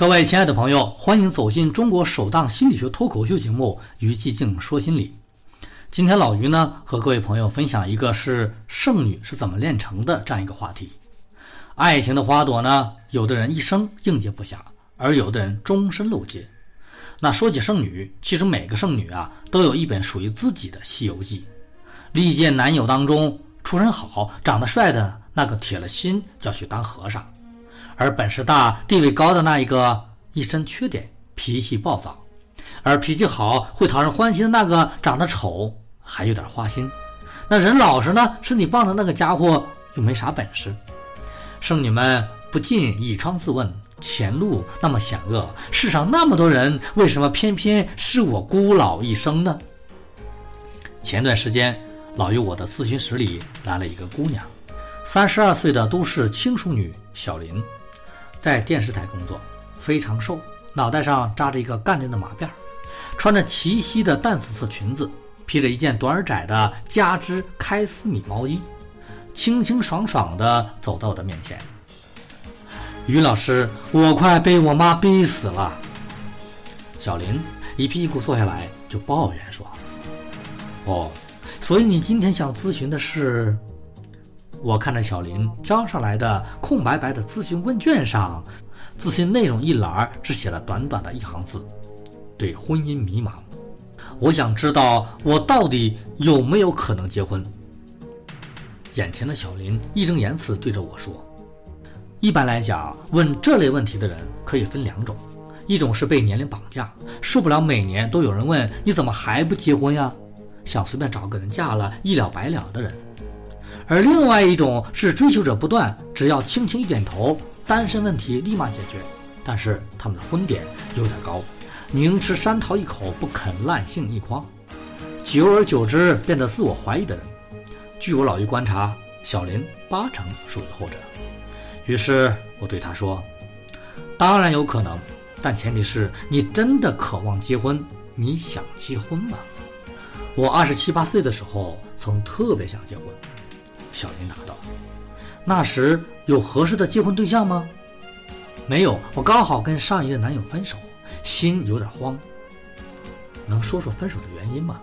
各位亲爱的朋友，欢迎走进中国首档心理学脱口秀节目《于寂静说心理》。今天老于呢和各位朋友分享一个是剩女是怎么炼成的这样一个话题。爱情的花朵呢，有的人一生应接不暇，而有的人终身漏接。那说起剩女，其实每个剩女啊都有一本属于自己的《西游记》。历届男友当中，出身好、长得帅的那个铁了心要去当和尚。而本事大、地位高的那一个，一身缺点，脾气暴躁；而脾气好、会讨人欢心的那个，长得丑，还有点花心。那人老实呢，身体棒的那个家伙又没啥本事。剩女们不禁倚窗自问：前路那么险恶，世上那么多人，为什么偏偏是我孤老一生呢？前段时间，老于我的咨询室里来了一个姑娘，三十二岁的都市轻熟女小林。在电视台工作，非常瘦，脑袋上扎着一个干练的马辫儿，穿着齐膝的淡紫色裙子，披着一件短而窄的加织开司米毛衣，清清爽爽地走到我的面前。于老师，我快被我妈逼死了。小林一屁股坐下来就抱怨说：“哦，所以你今天想咨询的是？”我看着小林交上来的空白白的咨询问卷上，咨询内容一栏只写了短短的一行字：对婚姻迷茫。我想知道我到底有没有可能结婚。眼前的小林义正言辞对着我说：“一般来讲，问这类问题的人可以分两种，一种是被年龄绑架，受不了每年都有人问你怎么还不结婚呀，想随便找个人嫁了，一了百了的人。”而另外一种是追求者不断，只要轻轻一点头，单身问题立马解决。但是他们的婚点有点高，宁吃山桃一口，不肯烂杏一筐，久而久之变得自我怀疑的人。据我老于观察，小林八成属于后者。于是我对他说：“当然有可能，但前提是你真的渴望结婚，你想结婚吗？”我二十七八岁的时候，曾特别想结婚。小林答道：“那时有合适的结婚对象吗？没有，我刚好跟上一任男友分手，心有点慌。能说说分手的原因吗？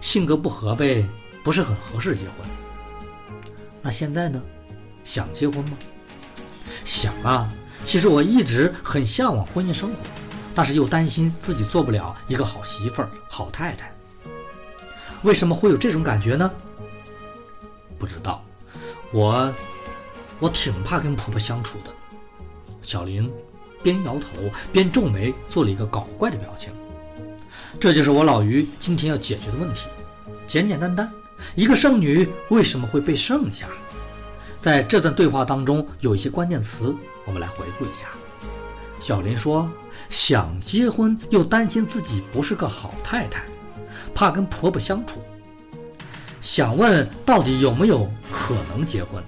性格不合呗，不是很合适结婚。那现在呢？想结婚吗？想啊。其实我一直很向往婚姻生活，但是又担心自己做不了一个好媳妇儿、好太太。为什么会有这种感觉呢？”不知道，我我挺怕跟婆婆相处的。小林边摇头边皱眉，做了一个搞怪的表情。这就是我老于今天要解决的问题，简简单单，一个剩女为什么会被剩下？在这段对话当中，有一些关键词，我们来回顾一下。小林说：“想结婚，又担心自己不是个好太太，怕跟婆婆相处。”想问到底有没有可能结婚，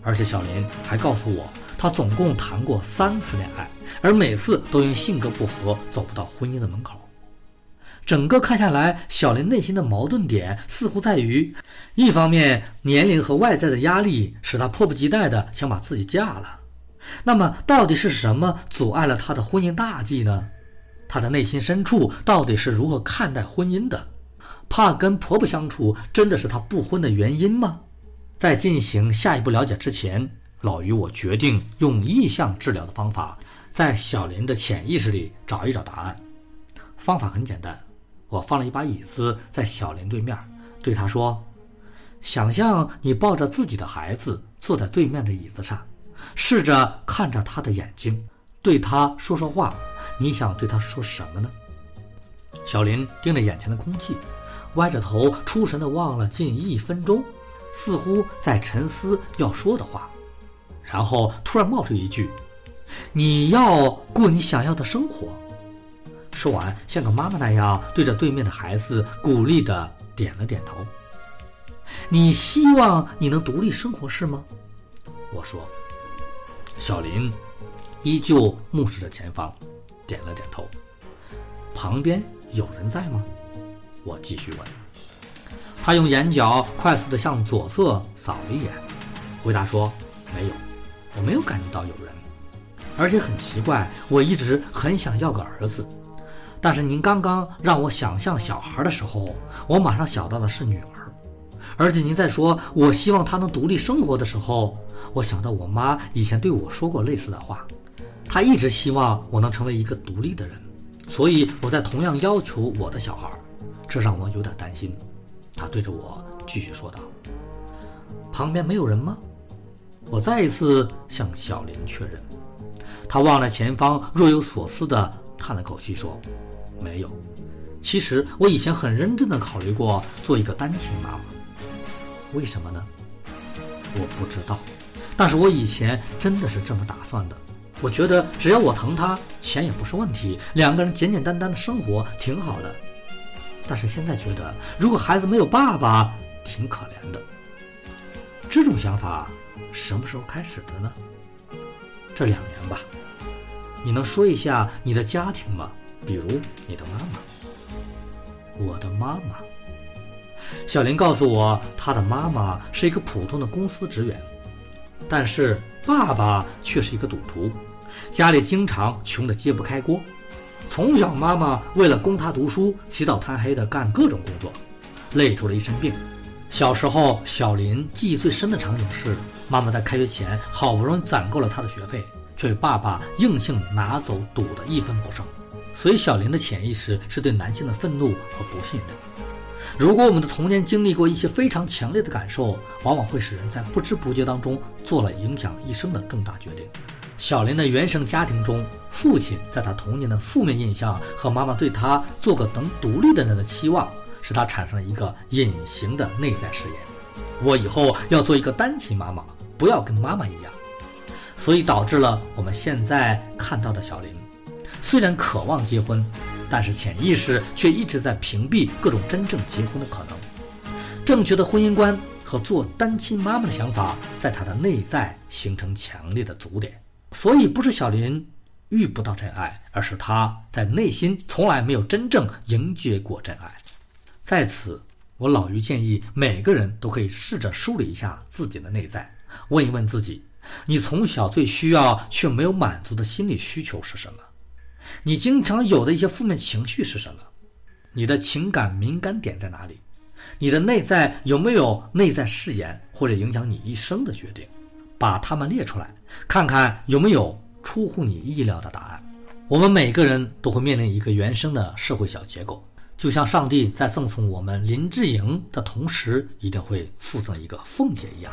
而且小林还告诉我，他总共谈过三次恋爱，而每次都因性格不合走不到婚姻的门口。整个看下来，小林内心的矛盾点似乎在于：一方面年龄和外在的压力使他迫不及待的想把自己嫁了，那么到底是什么阻碍了他的婚姻大计呢？他的内心深处到底是如何看待婚姻的？怕跟婆婆相处，真的是她不婚的原因吗？在进行下一步了解之前，老于我决定用意向治疗的方法，在小林的潜意识里找一找答案。方法很简单，我放了一把椅子在小林对面，对他说：“想象你抱着自己的孩子坐在对面的椅子上，试着看着他的眼睛，对他说说话。你想对他说什么呢？”小林盯着眼前的空气。歪着头，出神地望了近一分钟，似乎在沉思要说的话，然后突然冒出一句：“你要过你想要的生活。”说完，像个妈妈那样对着对面的孩子鼓励地点了点头。“你希望你能独立生活是吗？”我说。小林依旧目视着前方，点了点头。旁边有人在吗？我继续问，他用眼角快速地向左侧扫了一眼，回答说：“没有，我没有感觉到有人。”而且很奇怪，我一直很想要个儿子。但是您刚刚让我想象小孩的时候，我马上想到的是女儿。而且您在说我希望她能独立生活的时候，我想到我妈以前对我说过类似的话。她一直希望我能成为一个独立的人，所以我在同样要求我的小孩，这让我有点担心。她对着我继续说道：“旁边没有人吗？”我再一次向小林确认。他望着前方，若有所思地叹了口气说。没有，其实我以前很认真的考虑过做一个单亲妈妈。为什么呢？我不知道，但是我以前真的是这么打算的。我觉得只要我疼她，钱也不是问题，两个人简简单单的生活挺好的。但是现在觉得，如果孩子没有爸爸，挺可怜的。这种想法什么时候开始的呢？这两年吧。你能说一下你的家庭吗？比如你的妈妈，我的妈妈。小林告诉我，他的妈妈是一个普通的公司职员，但是爸爸却是一个赌徒，家里经常穷得揭不开锅。从小，妈妈为了供他读书，起早贪黑的干各种工作，累出了一身病。小时候，小林记忆最深的场景是，妈妈在开学前好不容易攒够了他的学费，却被爸爸硬性拿走，赌得一分不剩。所以，小林的潜意识是对男性的愤怒和不信任。如果我们的童年经历过一些非常强烈的感受，往往会使人在不知不觉当中做了影响一生的重大决定。小林的原生家庭中，父亲在他童年的负面印象和妈妈对他做个能独立的人的期望，使他产生了一个隐形的内在誓言：我以后要做一个单亲妈妈，不要跟妈妈一样。所以导致了我们现在看到的小林。虽然渴望结婚，但是潜意识却一直在屏蔽各种真正结婚的可能。正确的婚姻观和做单亲妈妈的想法，在他的内在形成强烈的阻点。所以，不是小林遇不到真爱，而是他在内心从来没有真正迎接过真爱。在此，我老于建议每个人都可以试着梳理一下自己的内在，问一问自己：你从小最需要却没有满足的心理需求是什么？你经常有的一些负面情绪是什么？你的情感敏感点在哪里？你的内在有没有内在誓言或者影响你一生的决定？把它们列出来，看看有没有出乎你意料的答案。我们每个人都会面临一个原生的社会小结构，就像上帝在赠送我们林志颖的同时，一定会附赠一个凤姐一样。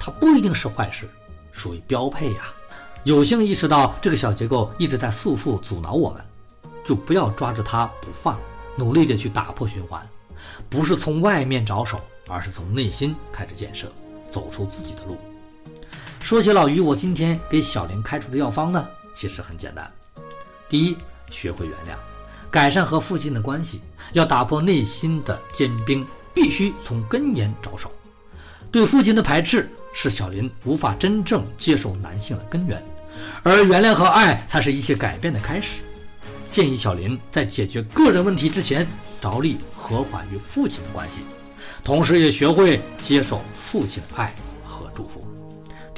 它不一定是坏事，属于标配呀。有幸意识到这个小结构一直在束缚、阻挠我们，就不要抓着它不放，努力的去打破循环。不是从外面着手，而是从内心开始建设，走出自己的路。说起老于，我今天给小林开出的药方呢，其实很简单。第一，学会原谅，改善和父亲的关系，要打破内心的坚冰，必须从根源着手。对父亲的排斥是小林无法真正接受男性的根源。而原谅和爱才是一切改变的开始。建议小林在解决个人问题之前，着力和缓与父亲的关系，同时也学会接受父亲的爱和祝福。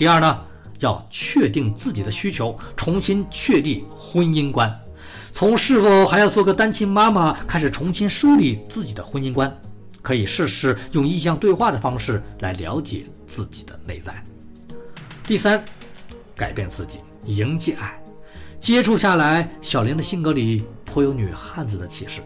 第二呢，要确定自己的需求，重新确立婚姻观，从是否还要做个单亲妈妈开始，重新梳理自己的婚姻观。可以试试用意向对话的方式来了解自己的内在。第三，改变自己。迎接爱，接触下来，小林的性格里颇有女汉子的气势。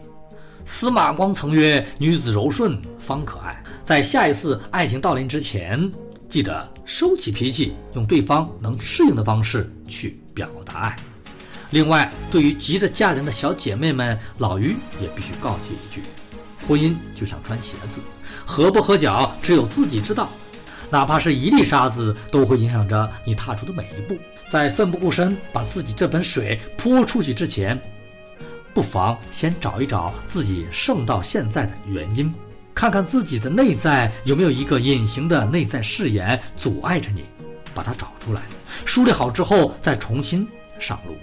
司马光曾曰：“女子柔顺方可爱。”在下一次爱情到临之前，记得收起脾气，用对方能适应的方式去表达爱。另外，对于急着嫁人的小姐妹们，老于也必须告诫一句：婚姻就像穿鞋子，合不合脚只有自己知道，哪怕是一粒沙子，都会影响着你踏出的每一步。在奋不顾身把自己这盆水泼出去之前，不妨先找一找自己剩到现在的原因，看看自己的内在有没有一个隐形的内在誓言阻碍着你，把它找出来，梳理好之后再重新上路。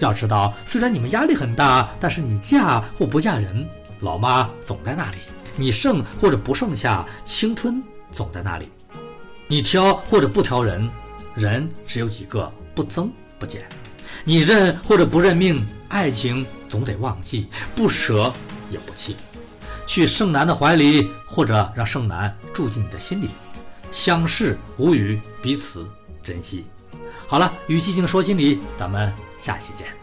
要知道，虽然你们压力很大，但是你嫁或不嫁人，老妈总在那里；你剩或者不剩下，青春总在那里；你挑或者不挑人。人只有几个，不增不减。你认或者不认命，爱情总得忘记，不舍也不弃。去盛楠的怀里，或者让盛楠住进你的心里，相视无语，彼此珍惜。好了，与寂静说心里，咱们下期见。